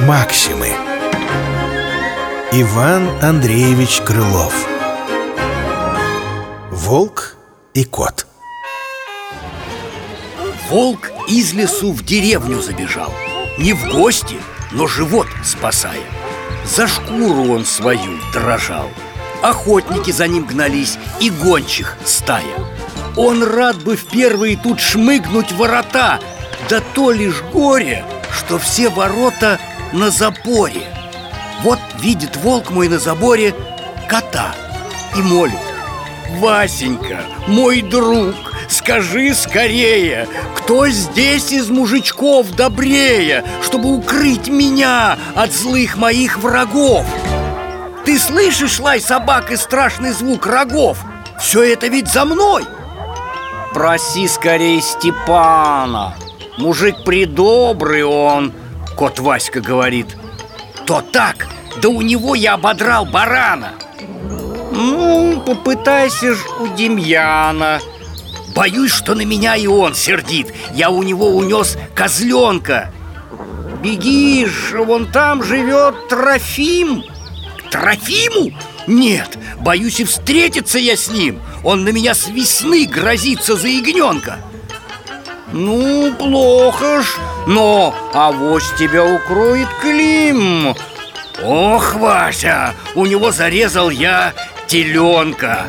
Максимы. Иван Андреевич Крылов. Волк и кот. Волк из лесу в деревню забежал. Не в гости, но живот спасая. За шкуру он свою дрожал. Охотники за ним гнались и гончих стая. Он рад бы в первые тут шмыгнуть ворота Да то лишь горе, что все ворота на запоре Вот видит волк мой на заборе кота и молит. Васенька, мой друг, скажи скорее Кто здесь из мужичков добрее Чтобы укрыть меня от злых моих врагов Ты слышишь лай собак и страшный звук рогов? Все это ведь за мной! Проси скорее Степана. Мужик придобрый он Кот Васька говорит. То так, да у него я ободрал барана. Ну, попытайся ж у Демьяна. Боюсь, что на меня и он сердит. Я у него унес козленка Бегишь, вон там живет Трофим Трофиму? Нет, боюсь и встретиться я с ним. Он на меня с весны грозится за ягненка. Ну, плохо ж, но авось тебя укроет Клим. Ох, Вася, у него зарезал я теленка.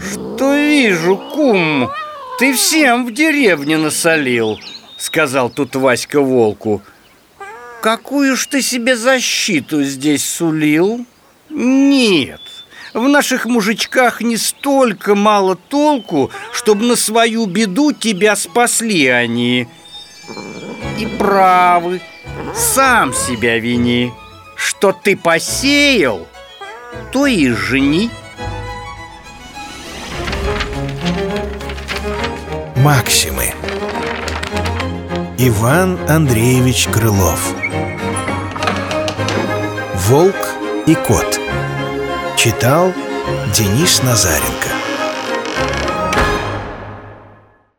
Что вижу, кум, ты всем в деревне насолил Сказал тут Васька волку Какую ж ты себе защиту здесь сулил? Нет, в наших мужичках не столько мало толку, чтобы на свою беду тебя спасли они. И правы, сам себя вини. Что ты посеял, то и жени. Максимы Иван Андреевич Крылов Волк и кот Читал Денис Назаренко